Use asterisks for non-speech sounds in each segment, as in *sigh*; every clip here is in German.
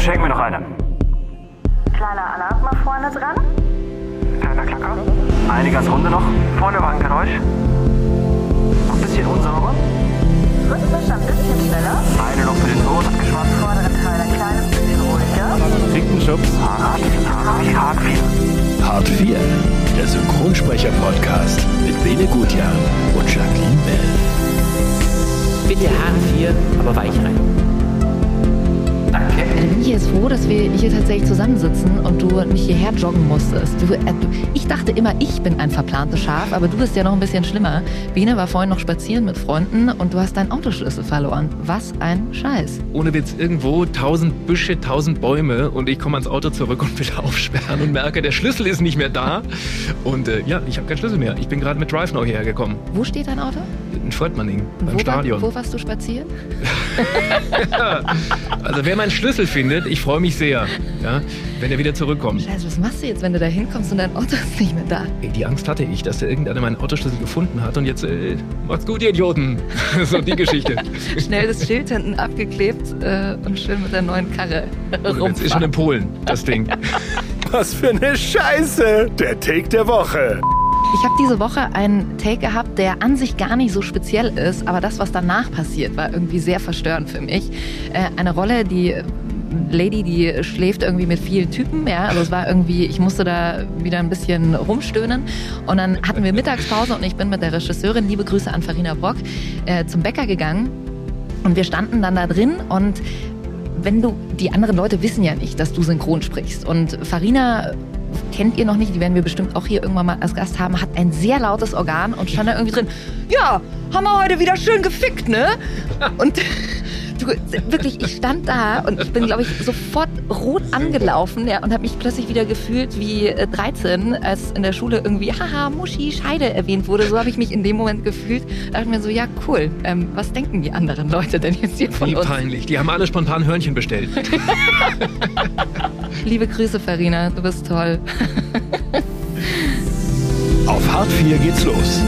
Schenken wir noch eine. Kleiner Alarm mal vorne dran. Kleiner Klacker. Eine ganz runde noch. Vorne war ein Geräusch. Noch ein bisschen unsauber. Rhythmisch ein bisschen schneller. Eine noch für den Ton. Abgeschwatzt. Vorderen Teil ein kleines bisschen ruhiger. Kriegt einen Schubs. Hart 4. Hart 4. Hart 4, der Synchronsprecher-Podcast mit Bene Gutjahr und Jacqueline Bell. Bitte hart 4, aber weich rein. Danke. Dann bin ich jetzt froh, dass wir hier tatsächlich zusammensitzen und du nicht hierher joggen musstest. Du, äh, du, ich dachte immer, ich bin ein verplantes Schaf, aber du bist ja noch ein bisschen schlimmer. Bene war vorhin noch spazieren mit Freunden und du hast deinen Autoschlüssel verloren. Was ein Scheiß. Ohne Witz, irgendwo tausend Büsche, tausend Bäume und ich komme ans Auto zurück und will *laughs* aufsperren und merke, der Schlüssel ist nicht mehr da. Und äh, ja, ich habe keinen Schlüssel mehr. Ich bin gerade mit DriveNow hierher gekommen. Wo steht dein Auto? Und beim wo, Stadion. War, wo warst du spazieren? *laughs* Also wer meinen Schlüssel findet, ich freue mich sehr, ja, wenn er wieder zurückkommt. Scheiße, was machst du jetzt, wenn du da hinkommst und dein Auto ist nicht mehr da? Ey, die Angst hatte ich, dass da irgendeiner meinen Autoschlüssel gefunden hat und jetzt, äh, macht's gut, ihr Idioten. *laughs* so die Geschichte. Schnell das Schild hinten abgeklebt äh, und schön mit der neuen Karre Und jetzt ist schon in Polen, das Ding. *laughs* Was für eine Scheiße! Der Take der Woche. Ich habe diese Woche einen Take gehabt, der an sich gar nicht so speziell ist, aber das, was danach passiert, war irgendwie sehr verstörend für mich. Äh, eine Rolle, die Lady, die schläft irgendwie mit vielen Typen, ja, also es war irgendwie, ich musste da wieder ein bisschen rumstöhnen und dann hatten wir Mittagspause und ich bin mit der Regisseurin, liebe Grüße an Farina Brock, äh, zum Bäcker gegangen und wir standen dann da drin und wenn du, die anderen Leute wissen ja nicht, dass du synchron sprichst. Und Farina kennt ihr noch nicht, die werden wir bestimmt auch hier irgendwann mal als Gast haben, hat ein sehr lautes Organ und stand da irgendwie drin, ja, haben wir heute wieder schön gefickt, ne? *laughs* Und du, wirklich, ich stand da und ich bin, glaube ich, sofort rot angelaufen ja, und habe mich plötzlich wieder gefühlt wie äh, 13, als in der Schule irgendwie, haha, Muschi, Scheide erwähnt wurde. So habe ich mich in dem Moment gefühlt. Da dachte ich mir so, ja, cool, ähm, was denken die anderen Leute denn jetzt hier von Wie uns? peinlich. Die haben alle spontan Hörnchen bestellt. *laughs* Liebe Grüße, Farina, du bist toll. Auf Hart 4 geht's los.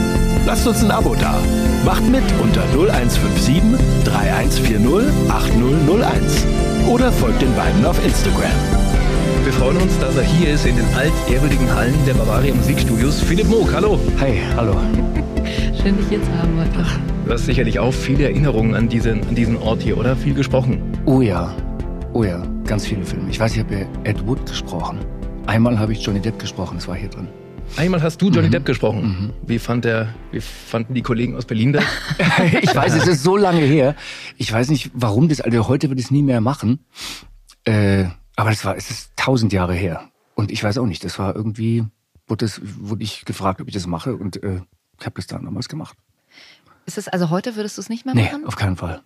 Lasst uns ein Abo da. Macht mit unter 0157 3140 8001. Oder folgt den beiden auf Instagram. Wir freuen uns, dass er hier ist in den altehrwürdigen Hallen der Bavaria Musikstudios. Philipp Moog, hallo. Hi, hallo. Schön, dich hier zu haben heute. Du hast sicherlich auch viele Erinnerungen an diesen, an diesen Ort hier, oder? Viel gesprochen. Oh ja, oh ja, ganz viele Filme. Ich weiß, ich habe Ed Wood gesprochen. Einmal habe ich Johnny Depp gesprochen, das war hier drin. Einmal hast du Johnny Mhm. Depp gesprochen. Wie, fand der, wie fanden die Kollegen aus Berlin das? *laughs* ich weiß, es ist so lange her. Ich weiß nicht, warum das, also heute wird es nie mehr machen. Äh, aber es war, es ist tausend Jahre her. Und ich weiß auch nicht, das war irgendwie, wurde, das, wurde ich gefragt, ob ich das mache und äh, ich habe das dann damals gemacht. Ist es also heute würdest du es nicht mehr Nee, machen? auf keinen Fall.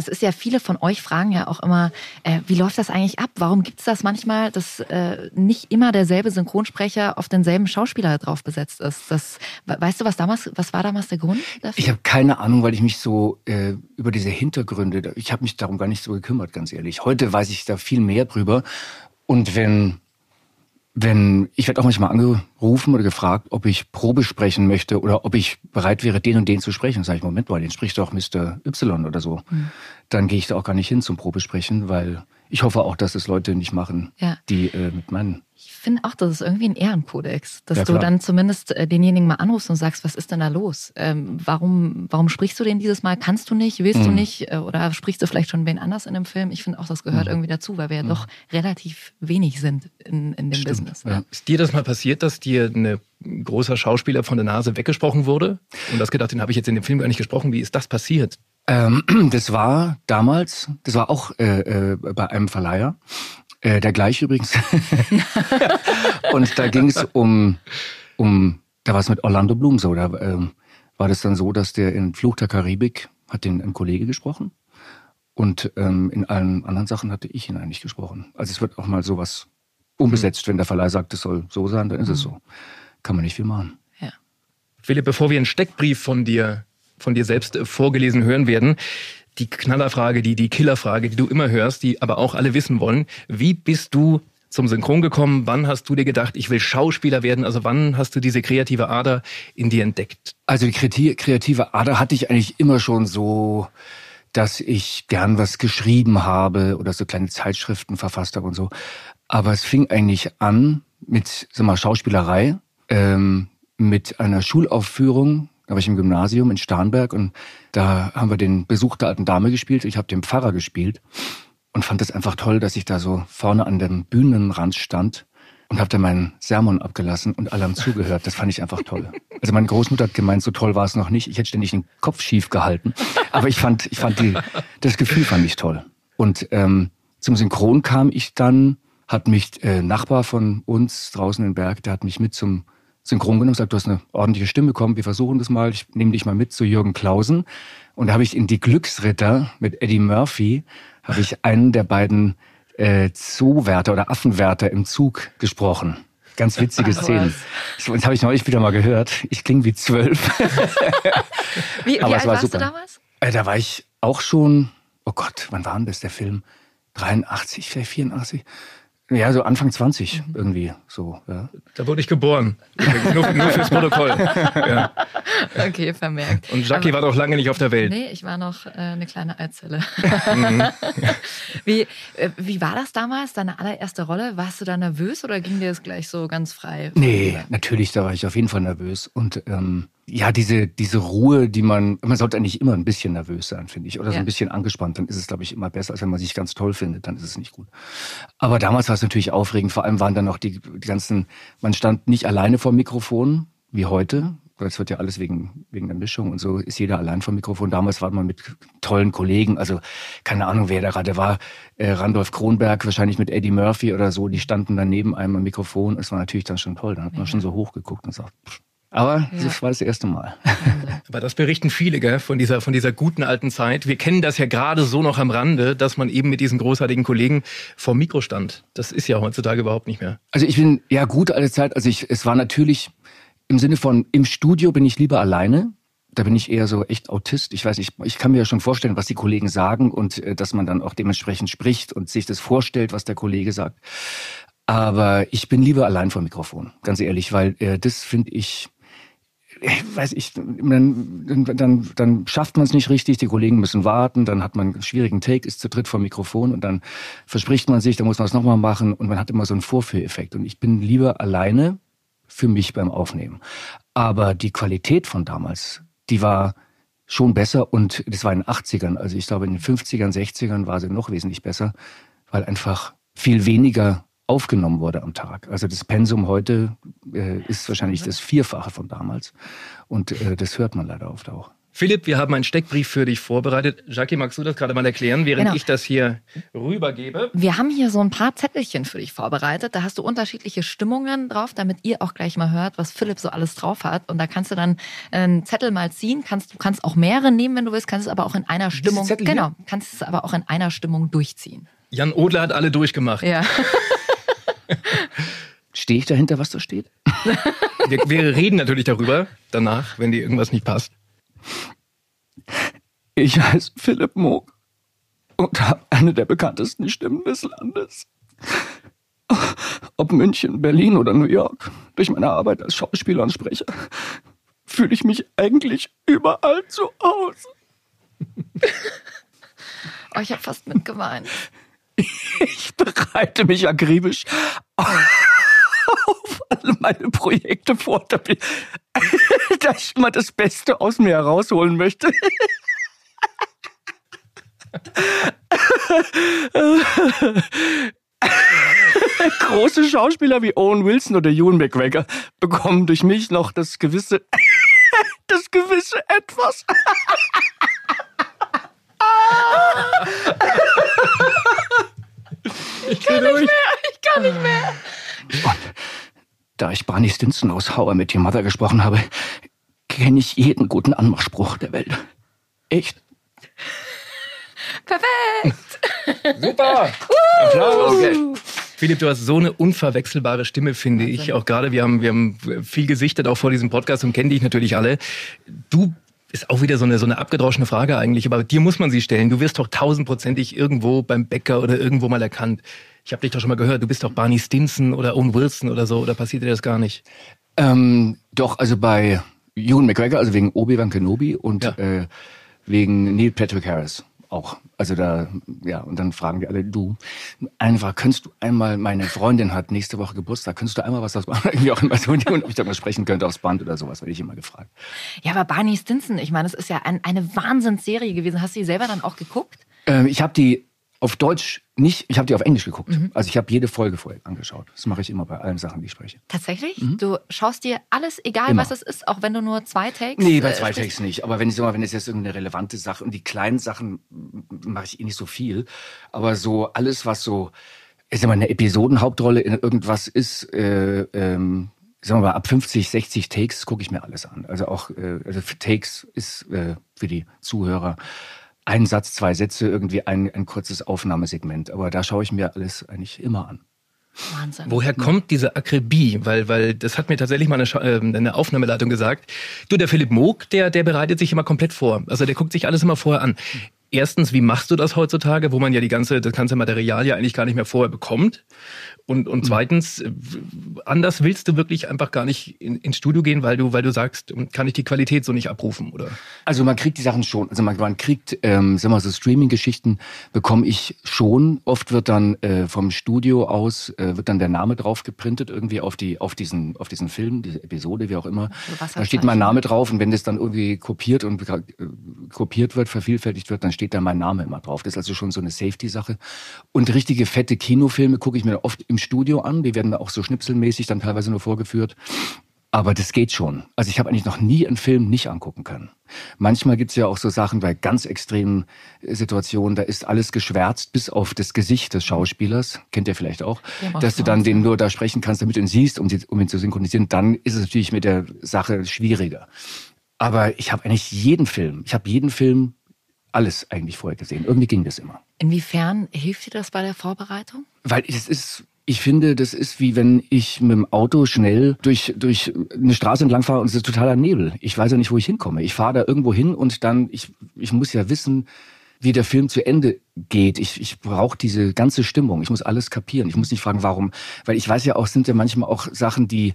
Es ist ja, viele von euch fragen ja auch immer, äh, wie läuft das eigentlich ab? Warum gibt es das manchmal, dass äh, nicht immer derselbe Synchronsprecher auf denselben Schauspieler drauf besetzt ist? Das, we- weißt du, was damals, was war damals der Grund dafür? Ich habe keine Ahnung, weil ich mich so äh, über diese Hintergründe, ich habe mich darum gar nicht so gekümmert, ganz ehrlich. Heute weiß ich da viel mehr drüber. Und wenn, wenn, ich werde auch manchmal angerufen oder gefragt, ob ich Probe sprechen möchte oder ob ich bereit wäre, den und den zu sprechen. Sag ich, Moment mal, den spricht doch Mr. Y oder so. Dann gehe ich da auch gar nicht hin zum Probesprechen, weil ich hoffe auch, dass es Leute nicht machen, Ja. die äh, mit meinen Ich finde auch, das ist irgendwie ein Ehrenkodex, dass Ja, du dann zumindest äh, denjenigen mal anrufst und sagst, was ist denn da los? Ähm, warum, warum sprichst du den dieses Mal? Kannst du nicht? Willst du Mhm. nicht? Äh, Oder sprichst du vielleicht schon wen anders in dem Film? Ich finde auch, das gehört Mhm. irgendwie dazu, weil wir ja doch relativ wenig sind in, in dem Business. ja. Ist dir das mal passiert, dass dir ein großer Schauspieler von der Nase weggesprochen wurde? Und hast gedacht, den habe ich jetzt in dem Film gar nicht gesprochen. Wie ist das passiert? Ähm, *clears throat* das war damals, das war auch äh, äh, bei einem Verleiher, äh, der gleich übrigens. *laughs* und da ging es um, um, da war es mit Orlando Bloom so, da ähm, war das dann so, dass der in Fluch der Karibik hat den ein Kollege gesprochen und ähm, in allen anderen Sachen hatte ich ihn eigentlich gesprochen. Also es wird auch mal sowas umbesetzt, wenn der Verleih sagt, es soll so sein, dann ist es so. Kann man nicht viel machen. Ja. Philipp, bevor wir einen Steckbrief von dir, von dir selbst äh, vorgelesen hören werden, die Knallerfrage, die, die Killerfrage, die du immer hörst, die aber auch alle wissen wollen. Wie bist du zum Synchron gekommen? Wann hast du dir gedacht, ich will Schauspieler werden? Also wann hast du diese kreative Ader in dir entdeckt? Also die kreati- kreative Ader hatte ich eigentlich immer schon so, dass ich gern was geschrieben habe oder so kleine Zeitschriften verfasst habe und so. Aber es fing eigentlich an mit sag mal, Schauspielerei, ähm, mit einer Schulaufführung. Da war ich im Gymnasium in Starnberg und da haben wir den Besuch der alten Dame gespielt. Ich habe den Pfarrer gespielt und fand es einfach toll, dass ich da so vorne an dem Bühnenrand stand und habe dann meinen Sermon abgelassen und alle haben zugehört. Das fand ich einfach toll. Also meine Großmutter hat gemeint, so toll war es noch nicht. Ich hätte ständig den Kopf schief gehalten. Aber ich fand, ich fand die, das Gefühl fand ich toll. Und ähm, zum Synchron kam ich dann, hat mich äh, Nachbar von uns draußen in Berg, der hat mich mit zum Synchron genommen, sagt, du hast eine ordentliche Stimme, komm, wir versuchen das mal, ich nehme dich mal mit zu Jürgen Klausen. Und da habe ich in Die Glücksritter mit Eddie Murphy, habe ich einen der beiden äh, Zoowärter oder Affenwärter im Zug gesprochen. Ganz witzige Ach, *laughs* Szenen. Das habe ich neulich wieder mal gehört. Ich klinge wie zwölf. *laughs* Wie, wie Aber alt warst super. du damals? Äh, da war ich auch schon, oh Gott, wann war denn das der Film? 83, vielleicht 84? Ja, so Anfang 20 Mhm. irgendwie so. Ja. Da wurde ich geboren. Nur, nur fürs Protokoll. Ja. *laughs* Okay, vermerkt. Und Jackie war doch lange nicht auf der Welt. Nee, ich war noch äh, eine kleine Eizelle. Mhm. *laughs* wie, äh, wie war das damals, deine allererste Rolle? Warst du da nervös oder ging dir das gleich so ganz frei? Nee, natürlich, da war ich auf jeden Fall nervös. Und ähm, ja, diese, diese Ruhe, die man, man sollte eigentlich immer ein bisschen nervös sein, finde ich. Oder so Ja. ein bisschen angespannt, dann ist es, glaube ich, immer besser, als wenn man sich ganz toll findet, dann ist es nicht gut. Aber damals war es natürlich aufregend, vor allem waren dann noch die, die ganzen, man stand nicht alleine vor dem Mikrofon, wie heute. Das wird ja alles wegen, wegen der Mischung und so ist jeder allein vom Mikrofon. Damals war man mit tollen Kollegen, also keine Ahnung, wer da gerade war. Äh, Randolph Kronberg, wahrscheinlich mit Eddie Murphy oder so, die standen dann neben einem am Mikrofon. Es war natürlich dann schon toll. Dann hat man schon so hochgeguckt und sagt, pff. Aber Ja. das war das erste Mal. *laughs* Aber das berichten viele, gell, von dieser, von dieser guten alten Zeit. Wir kennen das ja gerade so noch am Rande, dass man eben mit diesen großartigen Kollegen vor dem Mikro stand. Das ist ja heutzutage überhaupt nicht mehr. Also ich bin, ja, gute alte Zeit. Also ich, es war natürlich im Sinne von, im Studio bin ich lieber alleine. Da bin ich eher so echt Autist. Ich weiß nicht, ich kann mir ja schon vorstellen, was die Kollegen sagen und äh, dass man dann auch dementsprechend spricht und sich das vorstellt, was der Kollege sagt. Aber ich bin lieber allein vor dem Mikrofon, ganz ehrlich, weil äh, das finde ich weiß ich, dann, dann, dann schafft man es nicht richtig, die Kollegen müssen warten, dann hat man einen schwierigen Take, ist zu dritt vor dem Mikrofon und dann verspricht man sich, dann muss man es nochmal machen und man hat immer so einen Vorführeffekt. Und ich bin lieber alleine für mich beim Aufnehmen. Aber die Qualität von damals, die war schon besser und das war in den 80ern. Also ich glaube, in den 50ern, 60ern war sie noch wesentlich besser, weil einfach viel weniger aufgenommen wurde am Tag. Also das Pensum heute äh, ist wahrscheinlich das Vierfache von damals. Und äh, das hört man leider oft auch. Philipp, wir haben einen Steckbrief für dich vorbereitet. Jackie, magst du das gerade mal erklären, während Genau. ich das hier rübergebe? Wir haben hier so ein paar Zettelchen für dich vorbereitet. Da hast du unterschiedliche Stimmungen drauf, damit ihr auch gleich mal hört, was Philipp so alles drauf hat. Und da kannst du dann einen Zettel mal ziehen. Kannst, du kannst auch mehrere nehmen, wenn du willst, kannst es aber auch in einer Stimmung, genau, kannst es aber auch in einer Stimmung durchziehen. Jan Odler hat alle durchgemacht. Ja. *laughs* *laughs* Stehe ich dahinter, was da steht? Wir, wir reden natürlich darüber danach, wenn dir irgendwas nicht passt. Ich heiße Philipp Moog und habe eine der bekanntesten Stimmen des Landes. Ob München, Berlin oder New York, durch meine Arbeit als Schauspieler und Sprecher, fühle ich mich eigentlich überall zu Hause. Oh, ich habe fast mitgeweint. Ich bereite mich akribisch auf alle meine Projekte vor, da, bin- da ich immer das Beste aus mir herausholen möchte. *laughs* Große Schauspieler wie Owen Wilson oder Ewan McGregor bekommen durch mich noch das gewisse, *laughs* das gewisse Etwas. *laughs* Ich kann nicht mehr. Ich kann nicht mehr. Da ich Barney Stinson aus How I Met Your Mother gesprochen habe, kenne ich jeden guten Anmachspruch der Welt. Echt? Perfekt. Super. Applaus. Philipp, du hast so eine unverwechselbare Stimme, finde ich. Auch gerade, wir haben, wir haben viel gesichtet, auch vor diesem Podcast und kennen dich natürlich alle. Du ist auch wieder so eine, so eine abgedroschene Frage eigentlich, aber dir muss man sie stellen. Du wirst doch tausendprozentig irgendwo beim Bäcker oder irgendwo mal erkannt. Ich habe dich doch schon mal gehört, du bist doch Barney Stinson oder Owen Wilson oder so, oder passiert dir das gar nicht? Ähm, doch, also bei Ewan McGregor, also wegen Obi-Wan Kenobi und Ja. äh, wegen Neil Patrick Harris. Auch. Also da, ja, und dann fragen die alle, du, einfach, könntest du einmal, meine Freundin hat nächste Woche Geburtstag, könntest du einmal was aus *laughs* irgendwie auch immer so, und ob ich da mal sprechen könnte aufs Band oder sowas, werde ich immer gefragt. Ja, aber Barney Stinson, ich meine, das ist ja ein, eine Wahnsinnsserie gewesen. Hast du die selber dann auch geguckt? Ähm, ich habe die auf Deutsch nicht, ich habe die auf Englisch geguckt. Also ich habe jede Folge vorher angeschaut. Das mache ich immer bei allen Sachen, die ich spreche. Tatsächlich? Du schaust dir alles, egal Immer. was es ist, auch wenn du nur zwei Takes Nee, bei äh, zwei sprichst? Takes nicht. Aber wenn ich sag mal, wenn es jetzt irgendeine relevante Sache und die kleinen Sachen mache ich eh nicht so viel. Aber so alles, was so, ich sag mal, eine Episodenhauptrolle in irgendwas ist, äh, ähm, sagen wir mal, ab 50, 60 Takes gucke ich mir alles an. Also auch, äh, also Takes ist äh, für die Zuhörer ein Satz, zwei Sätze, irgendwie ein, ein kurzes Aufnahmesegment. Aber da schaue ich mir alles eigentlich immer an. Wahnsinn. Woher kommt diese Akribie? Weil, weil das hat mir tatsächlich mal eine, Scha- äh, eine Aufnahmeleitung gesagt. Du, der Philipp Moog, der, der bereitet sich immer komplett vor. Also der guckt sich alles immer vorher an. Erstens, wie machst du das heutzutage, wo man ja die ganze, das ganze Material ja eigentlich gar nicht mehr vorher bekommt? Und, und zweitens, äh, anders willst du wirklich einfach gar nicht in, ins Studio gehen, weil du, weil du sagst, kann ich die Qualität so nicht abrufen, oder? Also man kriegt die Sachen schon. Also man, man kriegt, ähm, sag mal so Streaming-Geschichten bekomme ich schon. Oft wird dann äh, vom Studio aus äh, wird dann der Name drauf geprintet irgendwie auf die auf diesen auf diesen Film, diese Episode, wie auch immer. Da steht mein Name drauf und wenn das dann irgendwie kopiert und äh, kopiert wird, vervielfältigt wird, dann steht da mein Name immer drauf. Das ist also schon so eine Safety-Sache. Und richtige fette Kinofilme gucke ich mir oft im Studio an. Die werden auch so schnipselmäßig dann teilweise nur vorgeführt. Aber das geht schon. Also ich habe eigentlich noch nie einen Film nicht angucken können. Manchmal gibt's ja auch so Sachen bei ganz extremen Situationen, da ist alles geschwärzt bis auf das Gesicht des Schauspielers, kennt ihr vielleicht auch, dass du dann den nur da sprechen kannst, damit du ihn siehst, um, sie- um ihn zu synchronisieren. Dann ist es natürlich mit der Sache schwieriger. Aber ich habe eigentlich jeden Film, ich habe jeden Film alles eigentlich vorher gesehen. Irgendwie ging das immer. Inwiefern hilft dir das bei der Vorbereitung? Weil es ist, ich finde, das ist wie wenn ich mit dem Auto schnell durch, durch eine Straße entlang fahre und es ist totaler Nebel. Ich weiß ja nicht, wo ich hinkomme. Ich fahre da irgendwo hin und dann, ich, ich muss ja wissen, wie der Film zu Ende geht. Ich, ich brauche diese ganze Stimmung. Ich muss alles kapieren. Ich muss nicht fragen, warum. Weil ich weiß ja auch, sind ja manchmal auch Sachen, die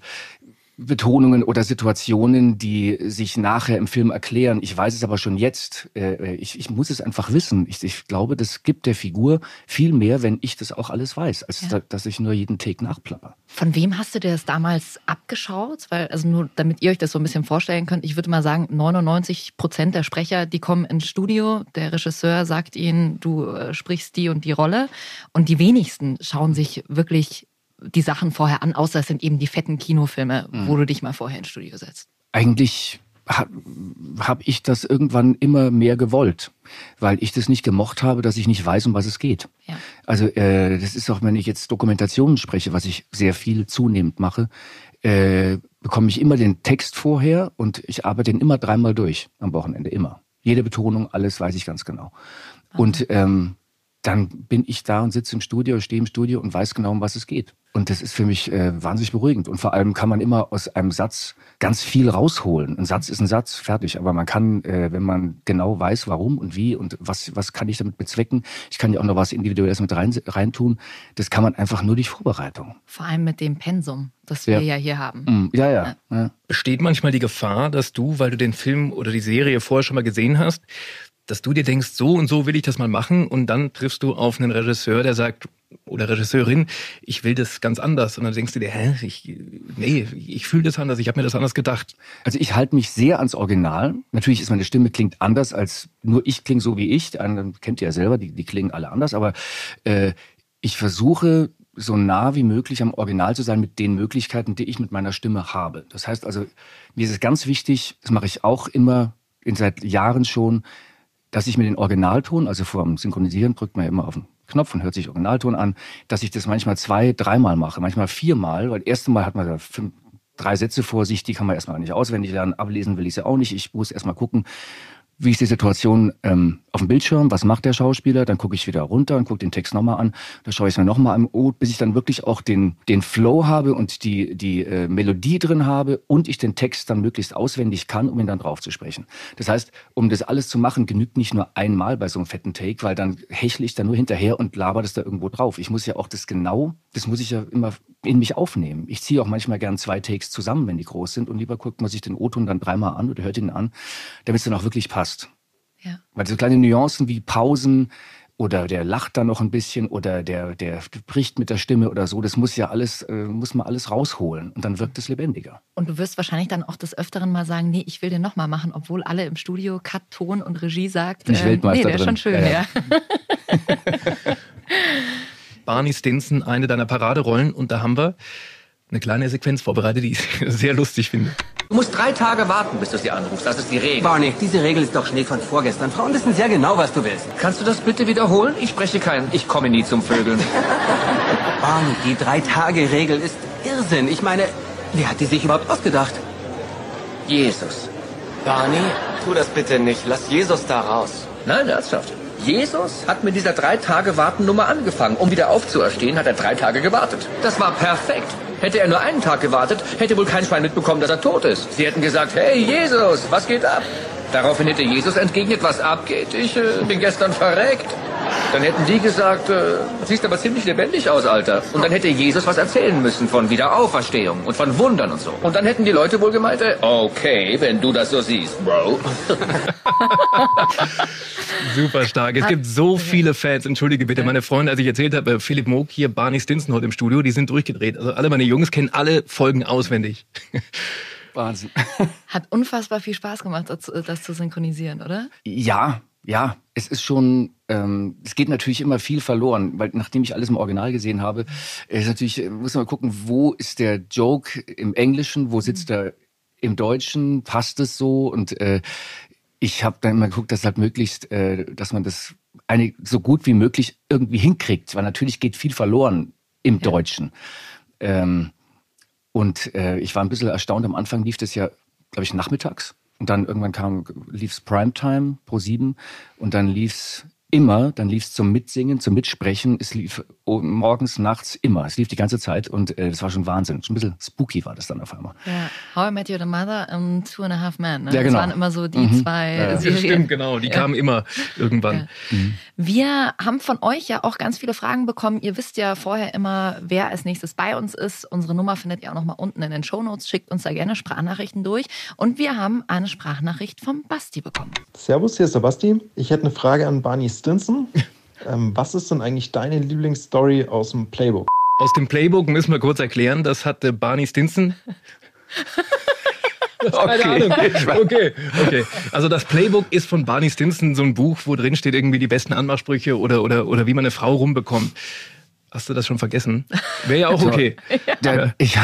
Betonungen oder Situationen, die sich nachher im Film erklären. Ich weiß es aber schon jetzt. Äh, Ich, ich muss es einfach wissen. Ich, ich glaube, das gibt der Figur viel mehr, wenn ich das auch alles weiß, als Ja. da, dass ich nur jeden Take nachplapper. Von wem hast du dir das damals abgeschaut? Weil, also nur damit ihr euch das so ein bisschen vorstellen könnt, ich würde mal sagen, 99 Prozent der Sprecher, die kommen ins Studio, der Regisseur sagt ihnen, du äh, sprichst die und die Rolle. Und die wenigsten schauen sich wirklich die Sachen vorher an, außer es sind eben die fetten Kinofilme, wo du dich mal vorher ins Studio setzt. Eigentlich habe hab ich das irgendwann immer mehr gewollt, weil ich das nicht gemocht habe, dass ich nicht weiß, um was es geht. Ja. Also äh, das ist auch, wenn ich jetzt Dokumentationen spreche, was ich sehr viel zunehmend mache, äh, bekomme ich immer den Text vorher und ich arbeite den immer dreimal durch am Wochenende, immer. Jede Betonung, alles weiß ich ganz genau. Und ähm, dann bin ich da und sitze im Studio, stehe im Studio und weiß genau, um was es geht. Und das ist für mich äh, wahnsinnig beruhigend. Und vor allem kann man immer aus einem Satz ganz viel rausholen. Ein Satz ist ein Satz, fertig. Aber man kann, äh, wenn man genau weiß, warum und wie und was, was kann ich damit bezwecken, ich kann ja auch noch was Individuelles mit rein, reintun, das kann man einfach nur durch Vorbereitung. Vor allem mit dem Pensum, das wir ja, Ja. hier haben. Mm, ja, ja. ja. Besteht manchmal die Gefahr, dass du, weil du den Film oder die Serie vorher schon mal gesehen hast, dass du dir denkst, so und so will ich das mal machen und dann triffst du auf einen Regisseur, der sagt, oder Regisseurin, ich will das ganz anders. Und dann denkst du dir, hä, ich, nee, ich fühle das anders, ich habe mir das anders gedacht. Also ich halte mich sehr ans Original. Natürlich ist meine Stimme klingt anders als nur ich klinge so wie ich. Anderen kennt ihr ja selber, die, die klingen alle anders. Aber äh, ich versuche so nah wie möglich am Original zu sein mit den Möglichkeiten, die ich mit meiner Stimme habe. Das heißt also, mir ist es ganz wichtig, das mache ich auch immer in seit Jahren schon, dass ich mir den Originalton, also vor dem Synchronisieren drückt man ja immer auf den Knopf und hört sich Originalton an, dass ich das manchmal zwei, dreimal mache, manchmal viermal, weil das erste Mal hat man da fünf, drei Sätze vor sich, die kann man erstmal nicht auswendig lernen, ablesen will ich sie auch nicht. Ich muss erstmal gucken, wie ist die Situation ähm, auf dem Bildschirm, was macht der Schauspieler, dann gucke ich wieder runter und gucke den Text nochmal an, da schaue ich es mir nochmal an, oh, bis ich dann wirklich auch den, den Flow habe und die, die äh, Melodie drin habe und ich den Text dann möglichst auswendig kann, um ihn dann drauf zu sprechen. Das heißt, um das alles zu machen, genügt nicht nur einmal bei so einem fetten Take, weil dann hechle ich da nur hinterher und laber das da irgendwo drauf. Ich muss ja auch das genau, das muss ich ja immer in mich aufnehmen. Ich ziehe auch manchmal gern zwei Takes zusammen, wenn die groß sind und lieber guckt man sich den O-Ton dann dreimal an oder hört ihn an, damit es dann auch wirklich passt. Ja. Weil so kleine Nuancen wie Pausen oder der lacht dann noch ein bisschen oder der, der bricht mit der Stimme oder so, das muss ja alles, äh, muss man alles rausholen und dann wirkt es lebendiger. Und du wirst wahrscheinlich dann auch des Öfteren mal sagen, nee, ich will den nochmal machen, obwohl alle im Studio Cut, Ton und Regie sagt, äh, Weltmeister nee, der ist drin. schon schön, Ja, ja. ja. *laughs* Barney Stinson, eine deiner Paraderollen. Und da haben wir eine kleine Sequenz vorbereitet, die ich *laughs* sehr lustig finde. Du musst drei Tage warten, bis du sie anrufst. Das ist die Regel. Barney, diese Regel ist doch Schnee von vorgestern. Frauen wissen sehr genau, was du willst. Kannst du das bitte wiederholen? Ich spreche kein, ich komme nie zum Vögeln. *laughs* Barney, die Drei-Tage-Regel ist Irrsinn. Ich meine, wer hat die sich überhaupt ausgedacht? Jesus. Barney, tu das bitte nicht. Lass Jesus da raus. Nein, ernsthaft. Jesus hat mit dieser drei Tage Warten-Nummer angefangen. Um wieder aufzuerstehen, hat er drei Tage gewartet. Das war perfekt. Hätte er nur einen Tag gewartet, hätte wohl kein Schwein mitbekommen, dass er tot ist. Sie hätten gesagt, hey Jesus, was geht ab? Daraufhin hätte Jesus entgegnet, was abgeht. Ich äh, bin gestern verreckt. Dann hätten die gesagt, äh, siehst aber ziemlich lebendig aus, Alter. Und dann hätte Jesus was erzählen müssen von Wiederauferstehung und von Wundern und so. Und dann hätten die Leute wohl gemeint, äh, okay, wenn du das so siehst, Bro. *laughs* Super stark. Es gibt so viele Fans. Entschuldige bitte, meine Freunde, als ich erzählt habe, äh, Philipp Moog hier, Barney Stinson heute im Studio, die sind durchgedreht. Also alle meine Jungs kennen alle Folgen auswendig. *laughs* Wahnsinn. *laughs* Hat unfassbar viel Spaß gemacht, das, zu synchronisieren, oder? Ja, ja, es ist schon, ähm, es geht natürlich immer viel verloren, weil nachdem ich alles im Original gesehen habe, ist natürlich, äh, muss man gucken, wo ist der Joke im Englischen, wo sitzt er im Deutschen, passt es so und äh, ich habe dann immer geguckt, dass halt möglichst, äh, dass man das eine, so gut wie möglich irgendwie hinkriegt, weil natürlich geht viel verloren im Deutschen. Ähm, und äh, ich war ein bisschen erstaunt, am Anfang lief das ja, glaube ich, nachmittags. Und dann irgendwann kam, lief's Primetime pro sieben und dann lief's immer, dann lief's zum Mitsingen, zum Mitsprechen. Es lief oh, morgens, nachts immer. Es lief die ganze Zeit und äh, das war schon Wahnsinn. Schon ein bisschen spooky war das dann auf einmal. Ja. How I Met Your Mother und Two and a Half Men. Ne? Ja, genau. Das waren immer so die Mhm. zwei Ja, ja. Serien. Stimmt, genau. Die kamen immer irgendwann. Wir haben von euch ja auch ganz viele Fragen bekommen. Ihr wisst ja vorher immer, wer als nächstes bei uns ist. Unsere Nummer findet ihr auch nochmal unten in den Shownotes. Schickt uns da gerne Sprachnachrichten durch. Und wir haben eine Sprachnachricht vom Basti bekommen. Servus, hier ist der Basti. Ich hätte eine Frage an Barney Stinson. *laughs* ähm, was ist denn eigentlich deine Lieblingsstory aus dem Playbook? Aus dem Playbook müssen wir kurz erklären, das hat äh, Barney Stinson. *laughs* Keine Ahnung. *laughs* Okay, okay. Also das Playbook ist von Barney Stinson so ein Buch, wo drin steht irgendwie die besten Anmachsprüche oder, oder, oder wie man eine Frau rumbekommt. Hast du das schon vergessen? Wäre ja auch okay. Der, ich,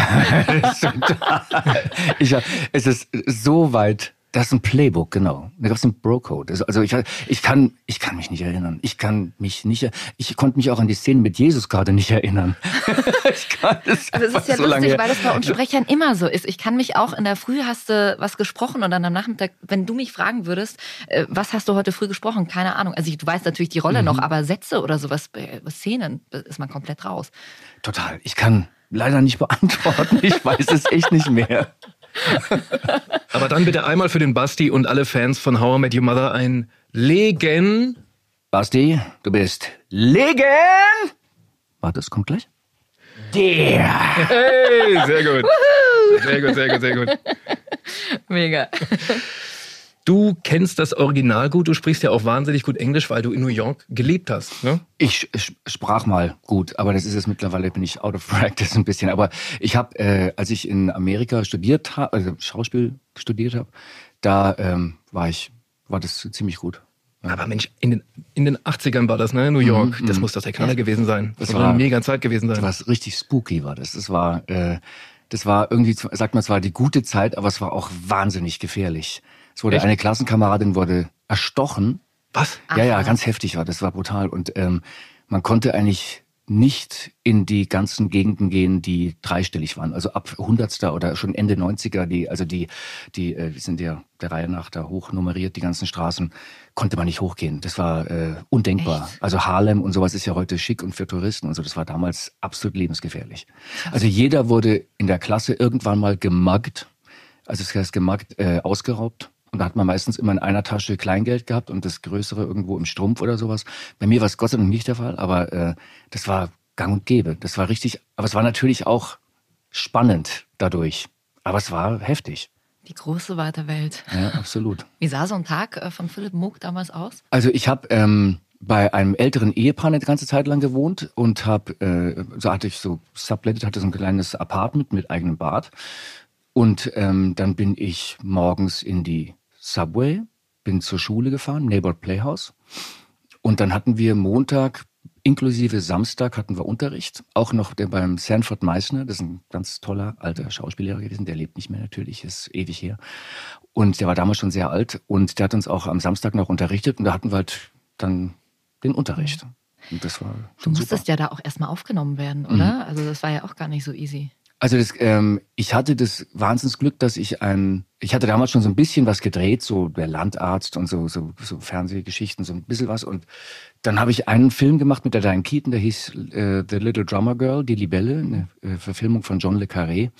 ich, es ist so weit. Das ist ein Playbook, genau. Da gab es einen Bro-Code. Also- Also ich, ich, kann, ich kann mich nicht erinnern. Ich kann mich nicht, ich konnte mich auch an die Szene mit Jesus gerade nicht erinnern. *laughs* ich kann das Aber es ist ja so lustig, weil das bei uns Sprechern immer so ist. Ich kann mich auch in der Früh hast du was gesprochen und dann am Nachmittag, wenn du mich fragen würdest, äh, was hast du heute früh gesprochen? Keine Ahnung. Also ich, du weißt natürlich die Rolle Mhm. noch, aber Sätze oder sowas, äh, Szenen, ist man komplett raus. Total. Ich kann leider nicht beantworten. Ich weiß es echt nicht mehr. *laughs* *laughs* Aber dann bitte einmal für den Basti und alle Fans von How I Met Your Mother ein Legen. Basti, du bist Legen. Warte, es kommt gleich. Der. Hey, sehr gut. Sehr gut, sehr gut, sehr gut. Mega. Du kennst das Original gut, du sprichst ja auch wahnsinnig gut Englisch, weil du in New York gelebt hast. Ne? Ich sprach mal gut, aber das ist jetzt mittlerweile bin ich out of *laughs* practice ein bisschen. Aber ich habe, äh, als ich in Amerika studiert habe, also Schauspiel studiert habe, da ähm, war ich, war das ziemlich gut. Aber Mensch, in den, in den 80ern war das, ne? New York. Mhm, das mhm. muss doch der Knaller gewesen sein. Das, Das war war- eine mega Zeit gewesen sein. Was richtig spooky war das. Das war, äh, das war irgendwie, sagt man zwar die gute Zeit, aber es war auch wahnsinnig gefährlich. Es wurde Echt? eine Klassenkameradin wurde erstochen. Was? Ja, ja, ganz heftig war. Das war brutal. Und ähm, man konnte eigentlich nicht in die ganzen Gegenden gehen, die dreistellig waren. Also ab 100. oder schon Ende 90er, die, also die, die, äh, die sind ja der Reihe nach da hoch nummeriert, die ganzen Straßen, konnte man nicht hochgehen. Das war äh, undenkbar. Echt? Also Harlem und sowas ist ja heute schick und für Touristen und so. Das war damals absolut lebensgefährlich. Also jeder wurde in der Klasse irgendwann mal gemuggt. Also das heißt gemuggt, äh, ausgeraubt. Und da hat man meistens immer in einer Tasche Kleingeld gehabt und das Größere irgendwo im Strumpf oder sowas. Bei mir war es Gott sei Dank nicht der Fall, aber äh, das war gang und gäbe. Das war richtig, aber es war natürlich auch spannend dadurch. Aber es war heftig. Die große weite Welt. Ja, absolut. *laughs* Wie sah so ein Tag äh, von Philipp Muck damals aus? Also ich habe ähm, bei einem älteren Ehepaar eine ganze Zeit lang gewohnt und habe, äh, so hatte ich so subletted, hatte so ein kleines Apartment mit eigenem Bad. Und ähm, dann bin ich morgens in die Subway, bin zur Schule gefahren, Neighborhood Playhouse. Und dann hatten wir Montag inklusive Samstag hatten wir Unterricht. Auch noch der beim Sanford Meissner, das ist ein ganz toller alter Schauspiellehrer gewesen, der lebt nicht mehr natürlich, ist ewig her. Und der war damals schon sehr alt und der hat uns auch am Samstag noch unterrichtet und da hatten wir halt dann den Unterricht. Und das war Du schon musstest super. ja da auch erstmal aufgenommen werden, oder? Also das war ja auch gar nicht so easy. Also das, ähm, ich hatte das Wahnsinnsglück, dass ich ein, ich hatte damals schon so ein bisschen was gedreht, so der Landarzt und so, so, so Fernsehgeschichten, so ein bisschen was. Und dann habe ich einen Film gemacht mit der Diane Keaton, der hieß äh, The Little Drummer Girl, die Libelle, eine äh, Verfilmung von John le Carré.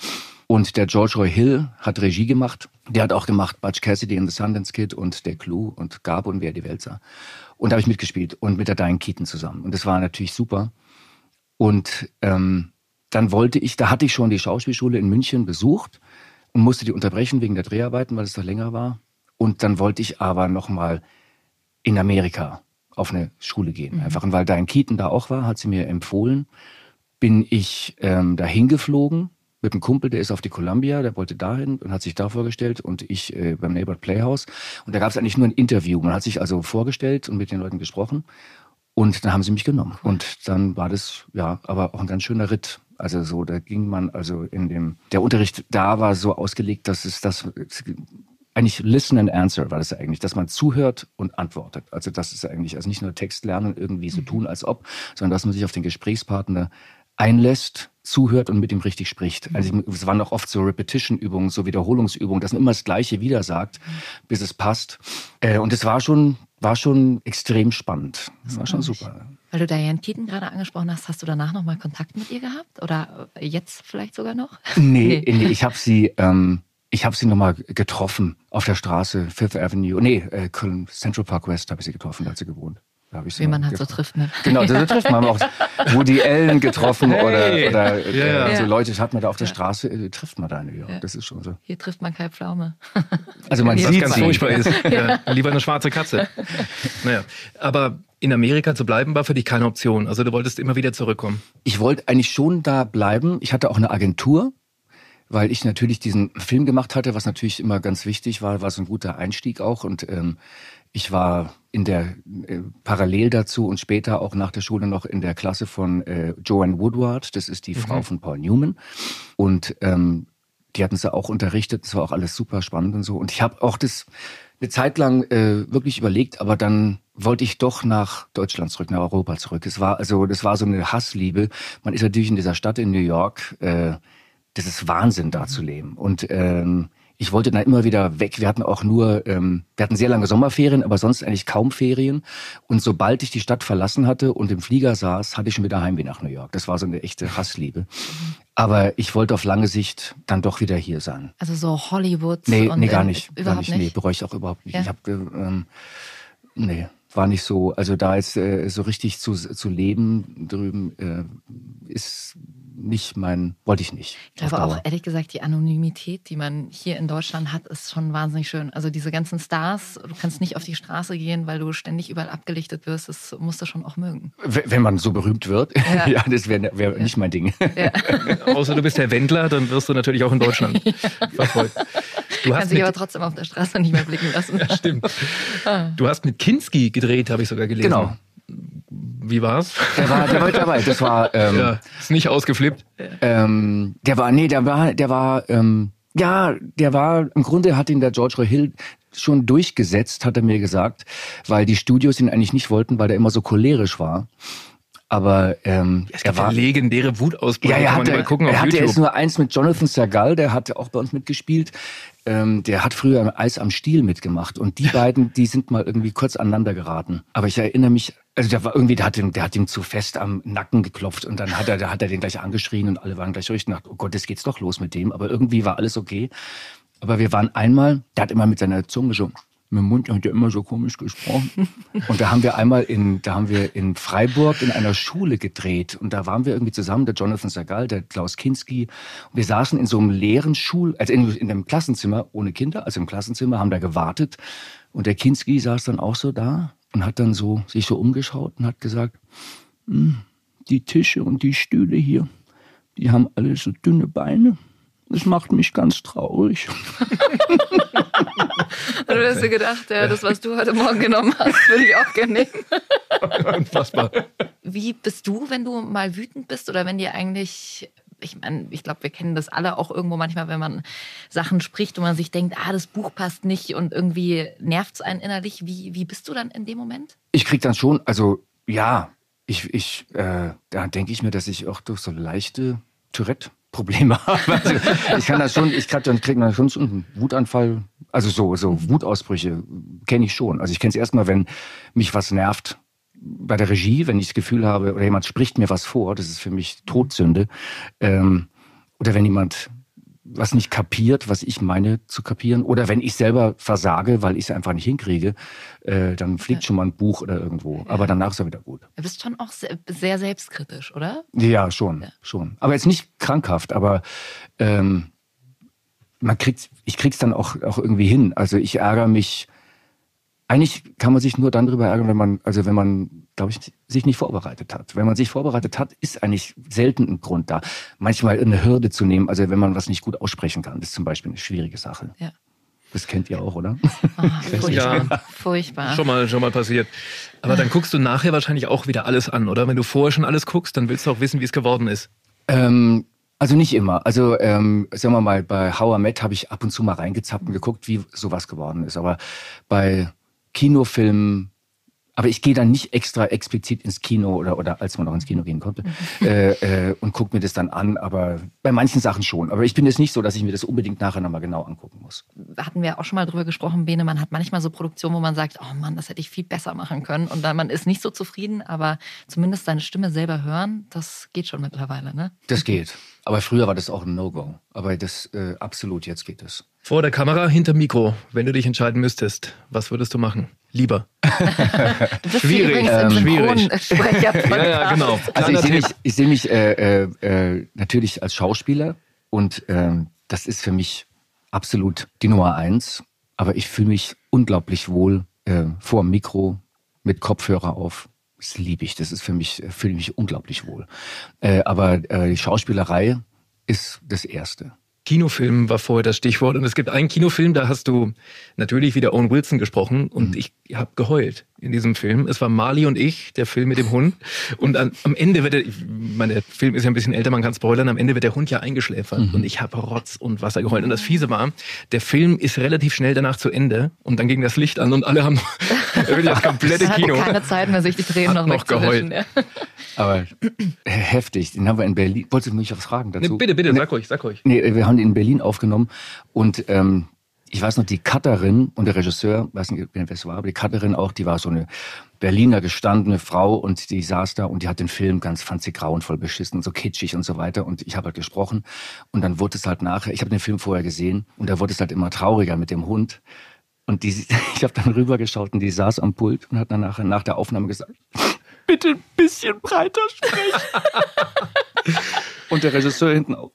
Und der George Roy Hill hat Regie gemacht. Der hat auch gemacht Butch Cassidy and the Sundance Kid und Der Clou und Gabo und Wer die Welt sah. Und da habe ich mitgespielt und mit der Diane Keaton zusammen. Und das war natürlich super. Und ähm, dann wollte ich, da hatte ich schon die Schauspielschule in München besucht und musste die unterbrechen wegen der Dreharbeiten, weil es da länger war. Und dann wollte ich aber nochmal in Amerika auf eine Schule gehen. Mhm. Einfach, und weil Diane Keaton da auch war, hat sie mir empfohlen, bin ich ähm, dahin geflogen mit einem Kumpel, der ist auf die Columbia, der wollte dahin und hat sich da vorgestellt und ich äh, beim Neighborhood Playhouse. Und da gab es eigentlich nur ein Interview. Man hat sich also vorgestellt und mit den Leuten gesprochen. Und dann haben sie mich genommen. Und dann war das, ja, aber auch ein ganz schöner Ritt. Also so, da ging man, also in dem, der Unterricht da war so ausgelegt, dass es das, eigentlich Listen and Answer war das eigentlich, dass man zuhört und antwortet. Also das ist eigentlich, also nicht nur Text lernen, irgendwie so tun, als ob, sondern dass man sich auf den Gesprächspartner einlässt, zuhört und mit ihm richtig spricht. Also es waren auch oft so Repetition-Übungen, so Wiederholungsübungen, dass man immer das Gleiche wieder sagt, bis es passt. Äh, und es war schon, war schon extrem spannend. Das war schon super. Weil du Diane Keaton gerade angesprochen hast, hast du danach nochmal Kontakt mit ihr gehabt? Oder äh, jetzt vielleicht sogar noch? Nee, *laughs* nee. ich habe sie, ähm, ich habe sie nochmal getroffen auf der Straße, Fifth Avenue. Nee, äh, Köln, Central Park West habe ich sie getroffen, da hat sie gewohnt. Wie man halt so trifft, ne? Genau, so *laughs* trifft man auch Woody Allen getroffen Hey. oder, oder Ja, ja. äh, so Ja. Leute hat man da auf der Straße, äh, trifft man da in New York. Das ist schon so. Hier trifft man Kai Pflaume. *laughs* Also man Ja. Was sieht ganz sie. furchtbar ist. Ja. Lieber eine schwarze Katze. *laughs* Naja, aber in Amerika zu bleiben war für dich keine Option. Also du wolltest immer wieder zurückkommen. Ich wollte eigentlich schon da bleiben. Ich hatte auch eine Agentur, weil ich natürlich diesen Film gemacht hatte, was natürlich immer ganz wichtig war, war so ein guter Einstieg auch. Und ähm, ich war in der äh, parallel dazu und später auch nach der Schule noch in der Klasse von äh, Joanne Woodward. Das ist die Frau von Paul Newman. Und ähm, die hatten sie auch unterrichtet. Das war auch alles super spannend und so. Und ich habe auch das eine Zeit lang äh, wirklich überlegt, aber dann wollte ich doch nach Deutschland zurück, nach Europa zurück. Es war also, das war so eine Hassliebe. Man ist natürlich in dieser Stadt in New York. Äh, das ist Wahnsinn, da zu leben. Und ähm, ich wollte dann immer wieder weg. Wir hatten auch nur, ähm, wir hatten sehr lange Sommerferien, aber sonst eigentlich kaum Ferien. Und sobald ich die Stadt verlassen hatte und im Flieger saß, hatte ich schon wieder Heimweh nach New York. Das war so eine echte Hassliebe. Aber ich wollte auf lange Sicht dann doch wieder hier sein. Also so Hollywood. Nee, nee, gar äh, nicht. Gar Überhaupt nicht. Nee, bereue ich auch überhaupt nicht. Ja. Ich habe, ähm, nee, war nicht so. Also da jetzt äh, so richtig zu, zu leben drüben äh, ist nicht mein, wollte ich nicht. Ich glaube auch ehrlich gesagt, die Anonymität, die man hier in Deutschland hat, ist schon wahnsinnig schön. Also diese ganzen Stars, du kannst nicht auf die Straße gehen, weil du ständig überall abgelichtet wirst. Das musst du schon auch mögen. Wenn man so berühmt wird, ja, *laughs* Ja. das wäre wär nicht mein Ding. *laughs* Außer du bist der Wendler, dann wirst du natürlich auch in Deutschland *laughs* verfolgt. Du hast Kannst dich aber trotzdem auf der Straße nicht mehr blicken lassen. stimmt. Du hast mit Kinski gedreht, habe ich sogar gelesen. Genau. Wie war's? Der war, der war dabei. Das war, *laughs* ähm, Ja, ist nicht ausgeflippt. ähm, der war, nee, der war, der war, ähm, ja, der war, im Grunde hat ihn der George Roy Hill schon durchgesetzt, hat er mir gesagt, weil die Studios ihn eigentlich nicht wollten, weil er immer so cholerisch war. Aber ähm, Es er ja war legendäre Wutausbrüche. Ja, er hatte, mal gucken er hatte YouTube. jetzt nur eins mit Jonathan Sergal, der hat auch bei uns mitgespielt. Ähm, der hat früher im Eis am Stiel mitgemacht und die *laughs* beiden, die sind mal irgendwie kurz aneinander geraten. Aber ich erinnere mich, also der war irgendwie, der hat ihm, der hat ihm zu fest am Nacken geklopft und dann hat er, da hat er den gleich angeschrien und alle waren gleich ruhig und dachten, oh Gott, jetzt geht's doch los mit dem. Aber irgendwie war alles okay. Aber wir waren einmal, der hat immer mit seiner Zunge so Dem Mund hat er immer so komisch gesprochen. Und da haben wir einmal in, da haben wir in Freiburg in einer Schule gedreht. Und da waren wir irgendwie zusammen, der Jonathan Sagal, der Klaus Kinski. Und wir saßen in so einem leeren Schul, also in, in einem Klassenzimmer ohne Kinder, also im Klassenzimmer, haben da gewartet. Und der Kinski saß dann auch so da und hat dann so sich so umgeschaut und hat gesagt, "Hm, die Tische und die Stühle hier, die haben alle so dünne Beine. Das macht mich ganz traurig. *laughs* Und du hast dir gedacht, ja, das, was du heute Morgen genommen hast, würde ich auch gerne nehmen. *laughs* Unfassbar. Wie bist du, wenn du mal wütend bist oder wenn dir eigentlich, ich meine, ich glaube, wir kennen das alle auch irgendwo manchmal, wenn man Sachen spricht und man sich denkt, ah, das Buch passt nicht und irgendwie nervt es einen innerlich. Wie, wie bist du dann in dem Moment? Ich krieg dann schon, also ja, ich, ich, äh, da denke ich mir, dass ich auch durch so leichte Tourette-Probleme *laughs* habe. Also ich kann das schon, ich krieg dann, schon einen Wutanfall, also so, so Wutausbrüche kenne ich schon. Also ich kenne es erstmal, wenn mich was nervt bei der Regie, wenn ich das Gefühl habe, oder jemand spricht mir was vor, das ist für mich Todsünde. Ähm, oder wenn jemand was nicht kapiert, was ich meine zu kapieren, oder wenn ich selber versage, weil ich es einfach nicht hinkriege, äh, dann fliegt schon mal ein Buch oder irgendwo. Aber danach ist er wieder gut. Du bist schon auch sehr, selbstkritisch, oder? Ja, schon, schon. Aber jetzt nicht krankhaft, aber ähm, man kriegt, ich krieg's dann auch, auch irgendwie hin. Also ich ärgere mich. Eigentlich kann man sich nur dann darüber ärgern, wenn man, also wenn man, glaube ich, sich nicht vorbereitet hat. Wenn man sich vorbereitet hat, ist eigentlich selten ein Grund da. Manchmal eine Hürde zu nehmen, also wenn man was nicht gut aussprechen kann, ist zum Beispiel eine schwierige Sache. Ja. Das kennt ihr auch, oder? *laughs* Furchtbar. Furchtbar. Schon mal, schon mal passiert. Aber dann guckst du nachher wahrscheinlich auch wieder alles an, oder? Wenn du vorher schon alles guckst, dann willst du auch wissen, wie es geworden ist. Ähm, also nicht immer. Also ähm, sagen wir mal, bei How I Met habe ich ab und zu mal reingezappt und geguckt, wie sowas geworden ist. Aber bei Kinofilmen, aber ich gehe dann nicht extra explizit ins Kino oder, oder als man noch ins Kino gehen konnte äh, äh, und gucke mir das dann an. Aber bei manchen Sachen schon. Aber ich bin jetzt nicht so, dass ich mir das unbedingt nachher nochmal genau angucken muss. hatten wir auch schon mal drüber gesprochen, Bene, man hat manchmal so Produktionen, wo man sagt, oh Mann, das hätte ich viel besser machen können. Und dann man ist nicht so zufrieden, aber zumindest seine Stimme selber hören, das geht schon mittlerweile, ne? Das geht. Aber früher war das auch ein No-Go. Aber das äh, absolut, jetzt geht es. Vor der Kamera, hinter Mikro, wenn du dich entscheiden müsstest, was würdest du machen? Lieber. Du bist Schwierig, übrigens ähm, schwierig. *laughs* Ja, ja, genau. Also ich sehe mich, ich sehe mich äh, äh, äh, natürlich als Schauspieler und ähm, das ist für mich absolut die Nummer eins. Aber ich fühle mich unglaublich wohl äh, vor dem Mikro mit Kopfhörer auf. Das liebe ich. Das ist für mich äh, fühle ich mich unglaublich wohl. Äh, aber äh, die Schauspielerei ist das Erste. Kinofilm war vorher das Stichwort. Und es gibt einen Kinofilm, da hast du natürlich wieder Owen Wilson gesprochen und ich habe geheult in diesem Film. Es war Marley und ich, der Film mit dem Hund. Und an, am Ende wird der, ich meine, der Film ist ja ein bisschen älter, man kann spoilern, am Ende wird der Hund ja eingeschläfert und ich habe Rotz und Wasser geheult. Und das Fiese war, der Film ist relativ schnell danach zu Ende und dann ging das Licht an und alle haben *laughs* wirklich das komplette hatte Kino. keine Zeit mehr, sich die Tränen noch, noch geheult. Ja. Aber heftig. Den haben wir in Berlin. Wolltest du mich was fragen dazu? Nee, bitte, bitte, sag ruhig, sag ruhig. Nee, wir haben den in Berlin aufgenommen und ähm, ich weiß noch, die Cutterin und der Regisseur, weiß nicht, wer es war, aber die Cutterin auch, die war so eine Berliner gestandene Frau und die saß da und die hat den Film ganz, fand sie grauenvoll beschissen und so kitschig und so weiter und ich habe halt gesprochen und dann wurde es halt nachher, ich habe den Film vorher gesehen und da wurde es halt immer trauriger mit dem Hund und die, *laughs* ich habe dann rübergeschaut und die saß am Pult und hat dann nachher nach der Aufnahme gesagt, *laughs* bitte ein bisschen breiter sprechen. *laughs* und der Regisseur hinten auch.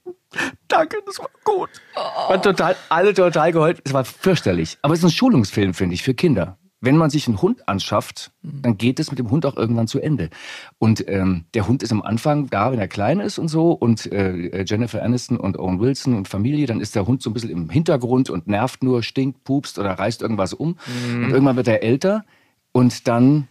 Danke, das war gut. War total, alle total geheult. Es war fürchterlich. Aber es ist ein Schulungsfilm, finde ich, für Kinder. Wenn man sich einen Hund anschafft, dann geht es mit dem Hund auch irgendwann zu Ende. Und ähm, der Hund ist am Anfang da, wenn er klein ist und so. Und äh, Jennifer Aniston und Owen Wilson und Familie, dann ist der Hund so ein bisschen im Hintergrund und nervt nur, stinkt, pupst oder reißt irgendwas um. Und irgendwann wird er älter und dann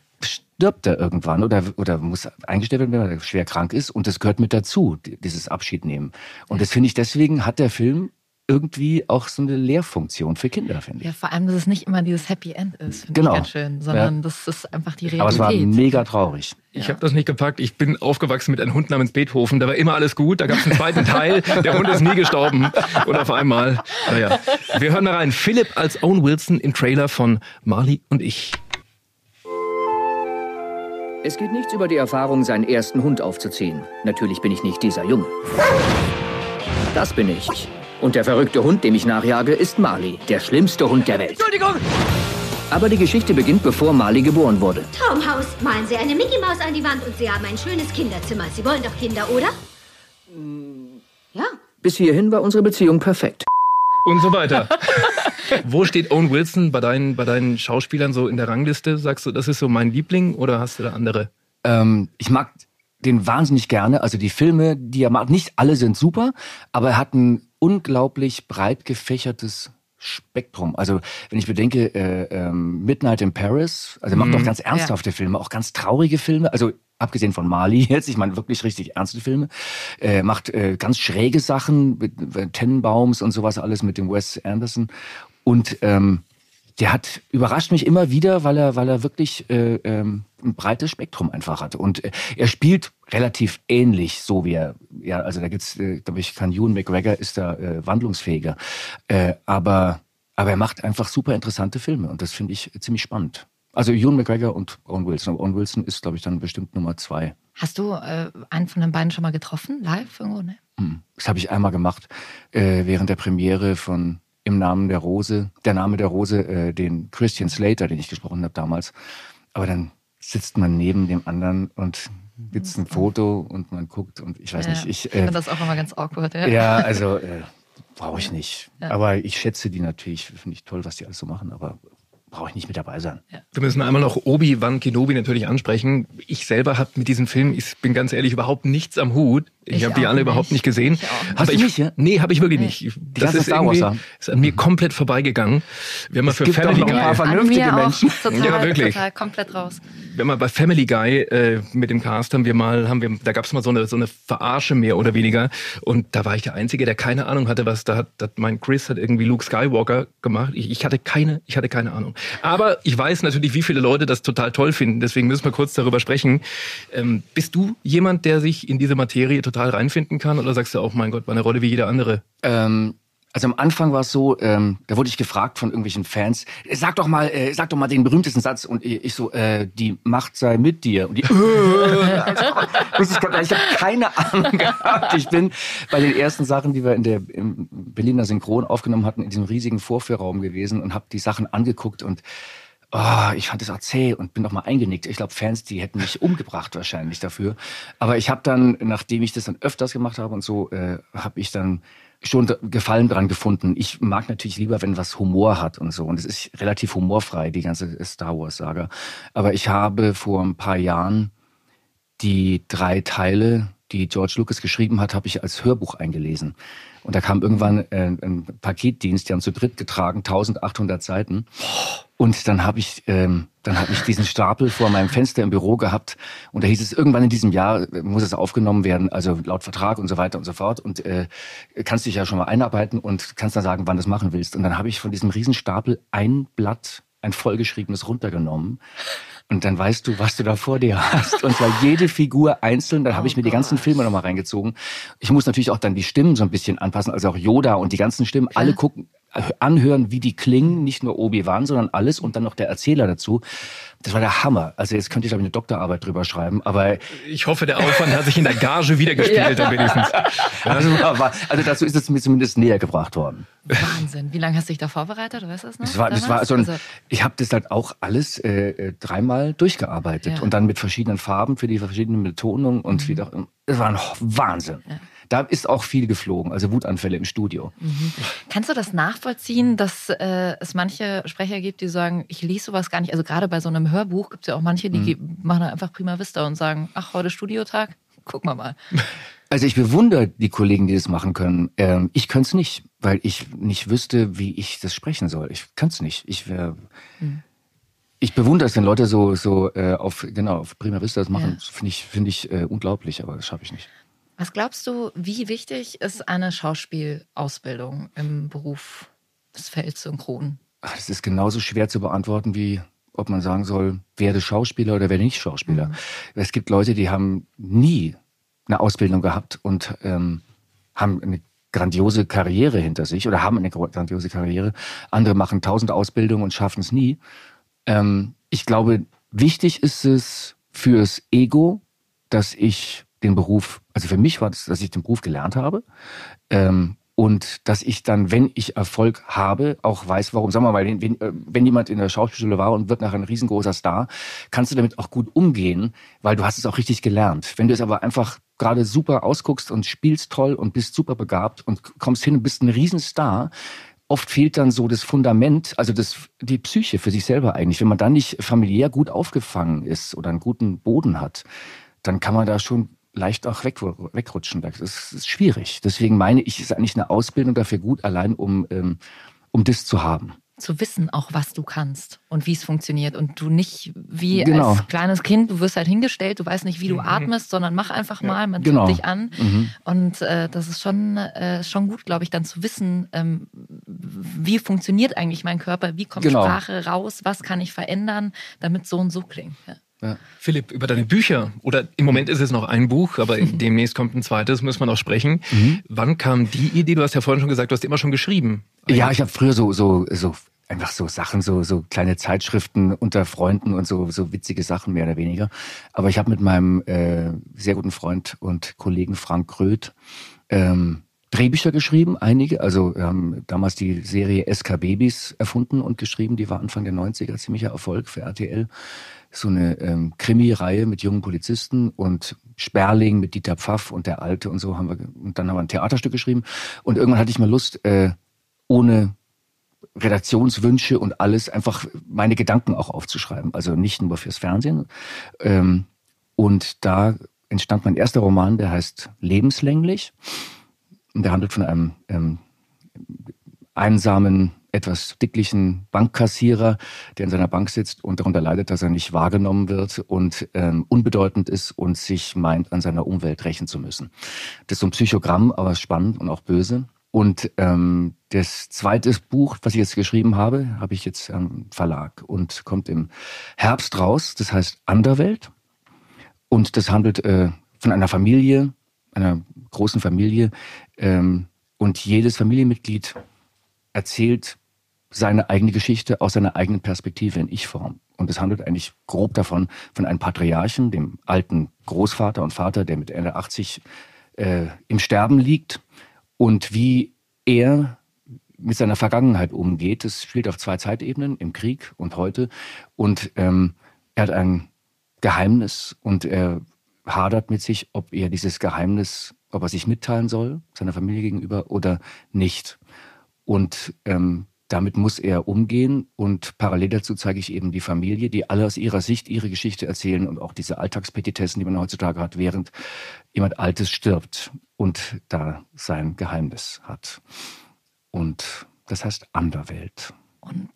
stirbt er irgendwann oder, oder muss eingestellt werden, wenn er schwer krank ist. Und das gehört mit dazu, die- dieses Abschiednehmen. Und das finde ich, deswegen hat der Film irgendwie auch so eine Lehrfunktion für Kinder, finde ich. ja, vor allem, dass es nicht immer dieses Happy End ist, finde Genau. ich ganz schön, sondern Ja. das ist einfach die Aber es war Realität. mega traurig. Ich habe das nicht gepackt. Ich bin aufgewachsen mit einem Hund namens Beethoven. Da war immer alles gut. Da gab es einen zweiten Teil. Der Hund ist nie gestorben. Oder auf einmal. Naja. Wir hören mal rein. Philipp als Owen Wilson im Trailer von Marley und ich. Es geht nichts über die Erfahrung, seinen ersten Hund aufzuziehen. Natürlich bin ich nicht dieser Junge. Das bin ich. Und der verrückte Hund, dem ich nachjage, ist Marley, der schlimmste Hund der Welt. Entschuldigung! Aber die Geschichte beginnt, bevor Marley geboren wurde. Traumhaus. Malen Sie eine Mickey Maus an die Wand und Sie haben ein schönes Kinderzimmer. Sie wollen doch Kinder, oder? Ja. Bis hierhin war unsere Beziehung perfekt. Und so weiter. *laughs* *laughs* Wo steht Owen Wilson bei deinen, bei deinen Schauspielern so in der Rangliste? Sagst du, das ist so mein Liebling oder hast du da andere? Ähm, ich mag den wahnsinnig gerne. Also die Filme, die er macht, nicht alle sind super, aber er hat ein unglaublich breit gefächertes Spektrum. Also wenn ich bedenke, äh, ähm, Midnight in Paris, also er macht Mhm. auch ganz ernsthafte Filme, auch ganz traurige Filme. Also abgesehen von Marley *laughs* jetzt, ich meine wirklich richtig ernste Filme. Äh, macht äh, ganz schräge Sachen mit äh, Tennenbaums und sowas alles mit dem Wes Anderson. Und ähm, der hat überrascht mich immer wieder, weil er, weil er wirklich äh, ähm, ein breites Spektrum einfach hat. Und äh, er spielt relativ ähnlich, so wie er, ja, also da gibt's, äh, glaube ich, kann Ewan McGregor ist da äh, wandlungsfähiger. Äh, aber, aber er macht einfach super interessante Filme und das finde ich ziemlich spannend. Also Ewan McGregor und Owen Wilson. Owen Wilson ist, glaube ich, dann bestimmt Nummer zwei. Hast du äh, einen von den beiden schon mal getroffen, live irgendwo? Ne? Hm. Das habe ich einmal gemacht äh, während der Premiere von Im Namen der Rose, der Name der Rose, äh, den Christian Slater, den ich gesprochen habe damals. Aber dann sitzt man neben dem anderen und gibt's ein Foto und man guckt und ich weiß Ja, nicht, ich ich äh, finde das auch immer ganz awkward. Ja, ja, also äh, brauche ich nicht. Ja. Aber ich schätze die natürlich, finde ich toll, was die alles so machen, aber brauche ich nicht mit dabei sein. Wir müssen einmal noch Obi-Wan Kenobi natürlich ansprechen. Ich selber habe mit diesem Film, ich bin ganz ehrlich, überhaupt nichts am Hut. Ich, Ich habe die alle nicht. überhaupt nicht gesehen. Ich Hast du ich, nicht, ja? Nee, habe ich wirklich nicht. Das ist, Star Wars ist an mir komplett vorbeigegangen. Wenn man Es für gibt Family noch ein Guy, paar An vernünftige Menschen. total, Ja, wirklich. total komplett raus. wenn man bei Family Guy äh, mit dem Cast haben wir mal, haben wir, da gab es mal so eine so eine Verarsche mehr oder weniger. Und da war ich der Einzige, der keine Ahnung hatte, was da hat. hat mein Chris hat irgendwie Luke Skywalker gemacht. Ich, ich hatte keine, ich hatte keine Ahnung. Aber ich weiß natürlich, wie viele Leute das total toll finden. Deswegen müssen wir kurz darüber sprechen. Ähm, bist du jemand, der sich in diese Materie total reinfinden kann, oder sagst du auch, mein Gott, war eine Rolle wie jeder andere? Ähm, also am Anfang war es so, ähm, da wurde ich gefragt von irgendwelchen Fans, "Äh, sag doch mal, äh, sag doch mal den berühmtesten Satz und ich, so, äh, die Macht sei mit dir. Und die, *laughs* ich ich habe keine Ahnung *laughs* gehabt. Ich bin bei den ersten Sachen, die wir in der im Berliner Synchron aufgenommen hatten, in diesem riesigen Vorführraum gewesen und habe die Sachen angeguckt und Oh, ich fand es zäh und bin noch mal eingenickt. Ich glaube, Fans, die hätten mich umgebracht wahrscheinlich dafür. Aber ich habe dann, nachdem ich das dann öfters gemacht habe und so, äh, habe ich dann schon Gefallen dran gefunden. Ich mag natürlich lieber, wenn was Humor hat und so. Und es ist relativ humorfrei, die ganze Star Wars-Saga. Aber ich habe vor ein paar Jahren die drei Teile, die George Lucas geschrieben hat, habe ich als Hörbuch eingelesen. Und da kam irgendwann äh, ein Paketdienst, die haben zu dritt getragen, 1800 Seiten. Und dann habe ich, ähm, dann habe ich diesen Stapel vor meinem Fenster im Büro gehabt. Und da hieß es, irgendwann in diesem Jahr äh, muss es aufgenommen werden, also laut Vertrag und so weiter und so fort. Und äh, kannst dich ja schon mal einarbeiten und kannst dann sagen, wann du es machen willst. Und dann habe ich von diesem Riesenstapel ein Blatt, ein vollgeschriebenes runtergenommen. Und dann weißt du, was du da vor dir hast. Und zwar jede Figur einzeln. Dann habe ich mir die ganzen Filme nochmal reingezogen. Ich muss natürlich auch dann die Stimmen so ein bisschen anpassen. Also auch Yoda und die ganzen Stimmen. Alle gucken, anhören, wie die klingen. Nicht nur Obi-Wan, sondern alles. Und dann noch der Erzähler dazu. Das war der Hammer. Also jetzt könnte ich, glaube ich, eine Doktorarbeit drüber schreiben. Aber Ich hoffe, der Aufwand hat sich in der Gage wiedergespiegelt, Ja. dann wenigstens. *laughs* also, also dazu ist es mir zumindest näher gebracht worden. Wahnsinn. Wie lange hast du dich da vorbereitet? Du weißt das noch? Das war, das war so ein, Also, ich habe das halt auch alles äh, äh, dreimal durchgearbeitet Ja. und dann mit verschiedenen Farben für die verschiedenen Betonungen und wieder. Es war ein Wahnsinn. Da ist auch viel geflogen, also Wutanfälle im Studio. Kannst du das nachvollziehen, dass äh, es manche Sprecher gibt, die sagen, ich lese sowas gar nicht. Also gerade bei so einem Hörbuch gibt es ja auch manche, die Mhm. machen einfach prima Vista und sagen, ach, heute Studiotag, guck mal mal. *laughs* Also ich bewundere die Kollegen, die das machen können. Ähm, ich könnte es nicht, weil ich nicht wüsste, wie ich das sprechen soll. Ich könnte es nicht. Ich wäre. Ich bewundere es, wenn Leute so so äh, auf genau auf Prima Vista das machen. Ja. Finde ich finde ich äh, unglaublich, aber das schaffe ich nicht. Was glaubst du, wie wichtig ist eine Schauspielausbildung im Beruf des Felds Synchron? Ach, Das ist genauso schwer zu beantworten, wie ob man sagen soll, werde Schauspieler oder werde nicht Schauspieler. Es gibt Leute, die haben nie eine Ausbildung gehabt und ähm, haben eine grandiose Karriere hinter sich oder haben eine grandiose Karriere. Andere machen tausend Ausbildungen und schaffen es nie. Ähm, ich glaube, wichtig ist es fürs Ego, dass ich den Beruf, also für mich war das, dass ich den Beruf gelernt habe. Ähm, und dass ich dann, wenn ich Erfolg habe, auch weiß, warum. Sag mal, weil wenn, äh, wenn jemand in der Schauspielschule war und wird nachher ein riesengroßer Star, kannst du damit auch gut umgehen, weil du hast es auch richtig gelernt. Wenn du es aber einfach gerade super ausguckst und spielst toll und bist super begabt und kommst hin und bist ein Riesenstar, oft fehlt dann so das Fundament, also das, die Psyche für sich selber eigentlich. Wenn man dann nicht familiär gut aufgefangen ist oder einen guten Boden hat, dann kann man da schon leicht auch weg, wegrutschen. Das ist schwierig. Deswegen meine ich, ist eigentlich eine Ausbildung dafür gut, allein um, ähm, um das zu haben zu wissen auch, was du kannst und wie es funktioniert und du nicht wie Genau. als kleines Kind, du wirst halt hingestellt, du weißt nicht, wie du atmest, sondern mach einfach mal, man Genau. tut dich an Mhm. und äh, das ist schon äh, schon gut, glaube ich, dann zu wissen, ähm, wie funktioniert eigentlich mein Körper, wie kommt Genau. Sprache raus, was kann ich verändern, damit so und so klingt. Ja. Philipp, über deine Bücher, oder im Moment ist es noch ein Buch, aber *laughs* demnächst kommt ein zweites, muss man auch sprechen. Mhm. Wann kam die Idee? Du hast ja vorhin schon gesagt, du hast immer schon geschrieben. Ja, ich habe früher so, so, so einfach so Sachen, so, so kleine Zeitschriften unter Freunden und so, so witzige Sachen mehr oder weniger. Aber ich habe mit meinem äh, sehr guten Freund und Kollegen Frank Kröth ähm, Drehbücher geschrieben, einige. Also wir haben damals die Serie SK Babys erfunden und geschrieben. Die war Anfang der 90er ziemlicher Erfolg für RTL. So eine ähm, Krimi-Reihe mit jungen Polizisten und Sperling mit Dieter Pfaff und der Alte und so haben wir. Und dann haben wir ein Theaterstück geschrieben. Und irgendwann hatte ich mal Lust, äh, ohne Redaktionswünsche und alles einfach meine Gedanken auch aufzuschreiben. Also nicht nur fürs Fernsehen. Ähm, und da entstand mein erster Roman, der heißt Lebenslänglich. Und der handelt von einem ähm, einsamen, etwas dicklichen Bankkassierer, der in seiner Bank sitzt und darunter leidet, dass er nicht wahrgenommen wird und ähm, unbedeutend ist und sich meint, an seiner Umwelt rächen zu müssen. Das ist so ein Psychogramm, aber spannend und auch böse. Und ähm, das zweite Buch, was ich jetzt geschrieben habe, habe ich jetzt am Verlag und kommt im Herbst raus. Das heißt Anderwelt. Und das handelt äh, von einer Familie, einer großen Familie. Ähm, und jedes Familienmitglied erzählt seine eigene Geschichte aus seiner eigenen Perspektive in Ich-Form. Und es handelt eigentlich grob davon, von einem Patriarchen, dem alten Großvater und Vater, der mit Ende 80 äh, im Sterben liegt und wie er mit seiner Vergangenheit umgeht. Das spielt auf zwei Zeitebenen, im Krieg und heute. Und ähm, er hat ein Geheimnis und er hadert mit sich, ob er dieses Geheimnis, ob er sich mitteilen soll, seiner Familie gegenüber oder nicht. Und ähm, damit muss er umgehen und parallel dazu zeige ich eben die Familie, die alle aus ihrer Sicht ihre Geschichte erzählen und auch diese Alltagspetitessen, die man heutzutage hat, während jemand Altes stirbt und da sein Geheimnis hat. Und das heißt Anderwelt. Und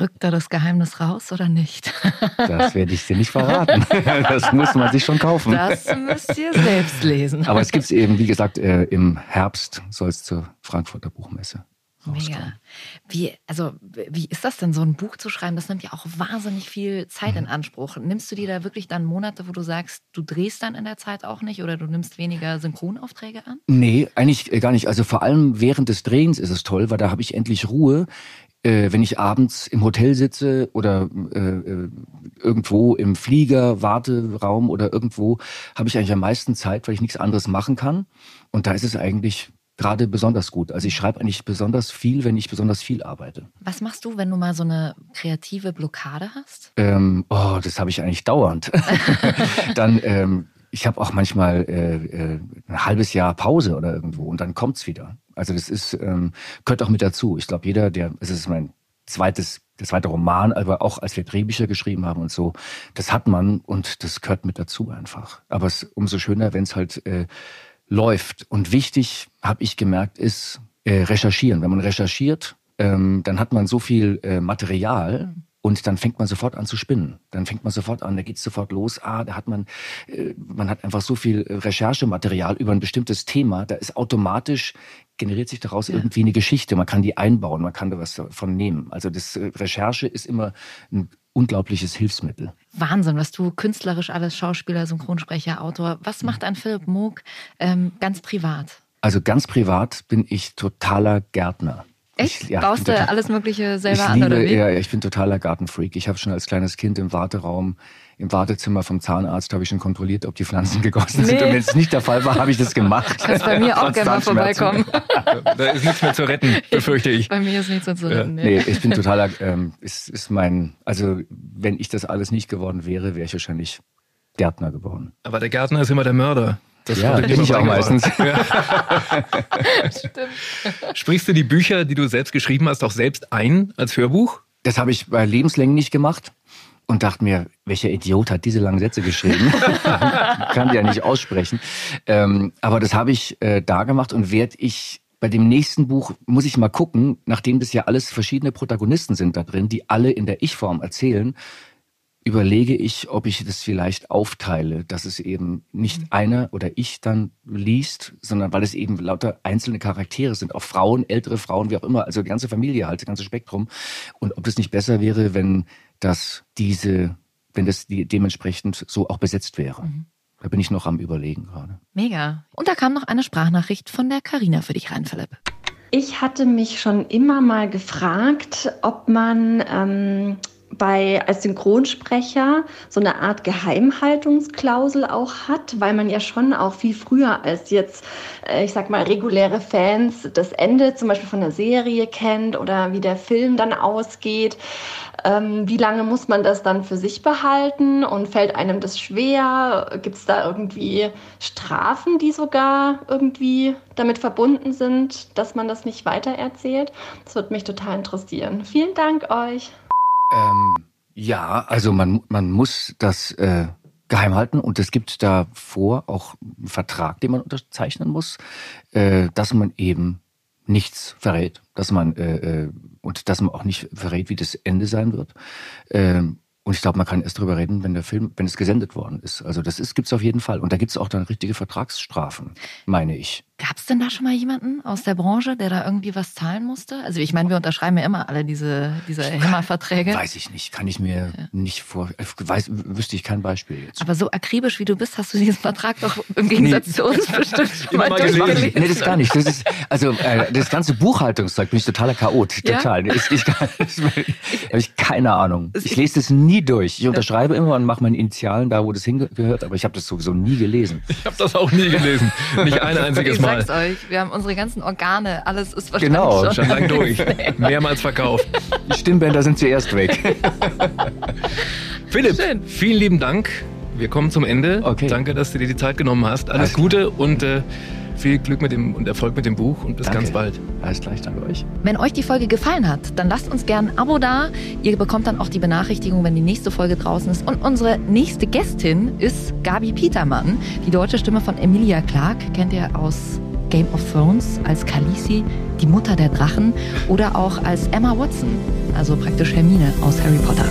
rückt da das Geheimnis raus oder nicht? Das werde ich dir nicht verraten. *laughs* Das muss man sich schon kaufen. Das müsst ihr selbst lesen. Aber es gibt es eben, wie gesagt, äh, im Herbst soll es zur Frankfurter Buchmesse. Mega. Wie, also, wie ist das denn, so ein Buch zu schreiben? Das nimmt ja auch wahnsinnig viel Zeit in Anspruch. Nimmst du dir da wirklich dann Monate, wo du sagst, du drehst dann in der Zeit auch nicht oder du nimmst weniger Synchronaufträge an? Nee, eigentlich äh, gar nicht. Also vor allem während des Drehens ist es toll, weil da habe ich endlich Ruhe. Äh, wenn ich abends im Hotel sitze oder äh, äh, irgendwo im Flieger, Warteraum oder irgendwo, habe ich eigentlich am meisten Zeit, weil ich nichts anderes machen kann. Und da ist es eigentlich gerade besonders gut. Also ich schreibe eigentlich besonders viel, wenn ich besonders viel arbeite. Was machst du, wenn du mal so eine kreative Blockade hast? Ähm, oh, das habe ich eigentlich dauernd. *laughs* dann, ähm, ich habe auch manchmal äh, äh, ein halbes Jahr Pause oder irgendwo und dann kommt's wieder. Also das ist ähm, gehört auch mit dazu. Ich glaube, jeder, der, es ist mein zweites, der zweite Roman, aber auch als wir Drehbücher geschrieben haben und so, das hat man und das gehört mit dazu einfach. Aber es ist umso schöner, wenn es halt äh, läuft. Und wichtig, habe ich gemerkt, ist äh, recherchieren. Wenn man recherchiert, ähm, dann hat man so viel äh, Material und dann fängt man sofort an zu spinnen. Dann fängt man sofort an, da geht's sofort los. Ah, da hat man, äh, man hat einfach so viel äh, Recherchematerial über ein bestimmtes Thema. Da ist automatisch generiert sich daraus irgendwie eine Geschichte. Man kann die einbauen, man kann da was davon nehmen. Also das äh, Recherche ist immer ein unglaubliches Hilfsmittel. Wahnsinn, was du künstlerisch alles, Schauspieler, Synchronsprecher, Autor. Was macht ein Philipp Moog ähm, ganz privat? Also ganz privat bin ich totaler Gärtner. Echt? Ich, ja, Baust du alles Mögliche selber ich an, liebe, oder wie? Ja, ja, ich bin totaler Gartenfreak. Ich habe schon als kleines Kind im Warteraum, im Wartezimmer vom Zahnarzt, habe ich schon kontrolliert, ob die Pflanzen gegossen sind. Nee. Und wenn es nicht der Fall war, habe ich das gemacht. Kannst bei mir auch gerne mal vorbeikommen. *laughs* Da ist nichts mehr zu retten, *laughs* befürchte ich. Bei mir ist nichts mehr zu Ja. retten. Nee, ich bin totaler, ähm, ist, ist mein, also wenn ich das alles nicht geworden wäre, wäre ich wahrscheinlich Gärtner geworden. Aber der Gärtner ist immer der Mörder. Das Ja, bin ich auch meistens. *laughs* Sprichst du die Bücher, die du selbst geschrieben hast, auch selbst ein als Hörbuch? Das habe ich bei Lebenslängen nicht gemacht und dachte mir, welcher Idiot hat diese langen Sätze geschrieben? *laughs* Kann die ja nicht aussprechen. Ähm, aber das habe ich äh, da gemacht und werde ich bei dem nächsten Buch muss ich mal gucken, nachdem das ja alles verschiedene Protagonisten sind da drin, die alle in der Ich-Form erzählen, überlege ich, ob ich das vielleicht aufteile, dass es eben nicht einer oder ich dann liest, sondern weil es eben lauter einzelne Charaktere sind, auch Frauen, ältere Frauen, wie auch immer, also die ganze Familie halt, das ganze Spektrum. Und ob es nicht besser wäre, wenn das diese, wenn das die dementsprechend so auch besetzt wäre. Da bin ich noch am überlegen gerade. Mega. Und da kam noch eine Sprachnachricht von der Karina für dich rein, Philipp. Ich hatte mich schon immer mal gefragt, ob man ähm, bei als Synchronsprecher so eine Art Geheimhaltungsklausel auch hat, weil man ja schon auch viel früher als jetzt, äh, ich sag mal, reguläre Fans das Ende zum Beispiel von der Serie kennt oder wie der Film dann ausgeht. Ähm, wie lange muss man das dann für sich behalten und fällt einem das schwer? Gibt es da irgendwie Strafen, die sogar irgendwie damit verbunden sind, dass man das nicht weitererzählt? Das würde mich total interessieren. Vielen Dank euch. Ähm, ja, also man, man muss das äh, geheim halten und es gibt davor auch einen Vertrag, den man unterzeichnen muss, äh, dass man eben nichts verrät, dass man äh, äh, und dass man auch nicht verrät, wie das Ende sein wird. Ähm, und ich glaube, man kann erst darüber reden, wenn der Film, wenn es gesendet worden ist. Also das ist gibt's auf jeden Fall. Und da gibt's auch dann richtige Vertragsstrafen, meine ich. Gab es denn da schon mal jemanden aus der Branche, der da irgendwie was zahlen musste? Also ich meine, wir unterschreiben ja immer alle diese, diese HEMA-Verträge. Weiß ich nicht, kann ich mir nicht vor, weiß, wüsste ich kein Beispiel jetzt. Aber so akribisch wie du bist, hast du diesen Vertrag doch im Gegensatz zu uns *laughs* bestimmt schon mal durchgelesen. Nee, das gar nicht. Das ist, also äh, das ganze Buchhaltungszeug bin ich totaler Chaot. Ja? Total. Ich, ich, habe ich keine Ahnung. Ich lese das nie durch. Ich unterschreibe immer und mache meine Initialen da, wo das hingehört, aber ich habe das sowieso nie gelesen. Ich habe das auch nie gelesen. Nicht ein *laughs* einziges Ich Mal. sag's euch, wir haben unsere ganzen Organe, alles ist wahrscheinlich Genau, schon, Schon lang durch. *laughs* Mehrmals verkauft. Die Stimmbänder sind zuerst weg. *laughs* Philipp, vielen lieben Dank. Wir kommen zum Ende. Okay. Danke, dass du dir die Zeit genommen hast. Alles, Alles klar. Gute und äh, viel Glück mit dem und Erfolg mit dem Buch und bis Danke. ganz bald. Alles gleich, danke euch. Wenn euch die Folge gefallen hat, dann lasst uns gerne ein Abo da. Ihr bekommt dann auch die Benachrichtigung, wenn die nächste Folge draußen ist. Und unsere nächste Gästin ist Gabi Petermann, die deutsche Stimme von Emilia Clarke. Kennt ihr aus Game of Thrones als Khaleesi, die Mutter der Drachen oder auch als Emma Watson, also praktisch Hermine aus Harry Potter.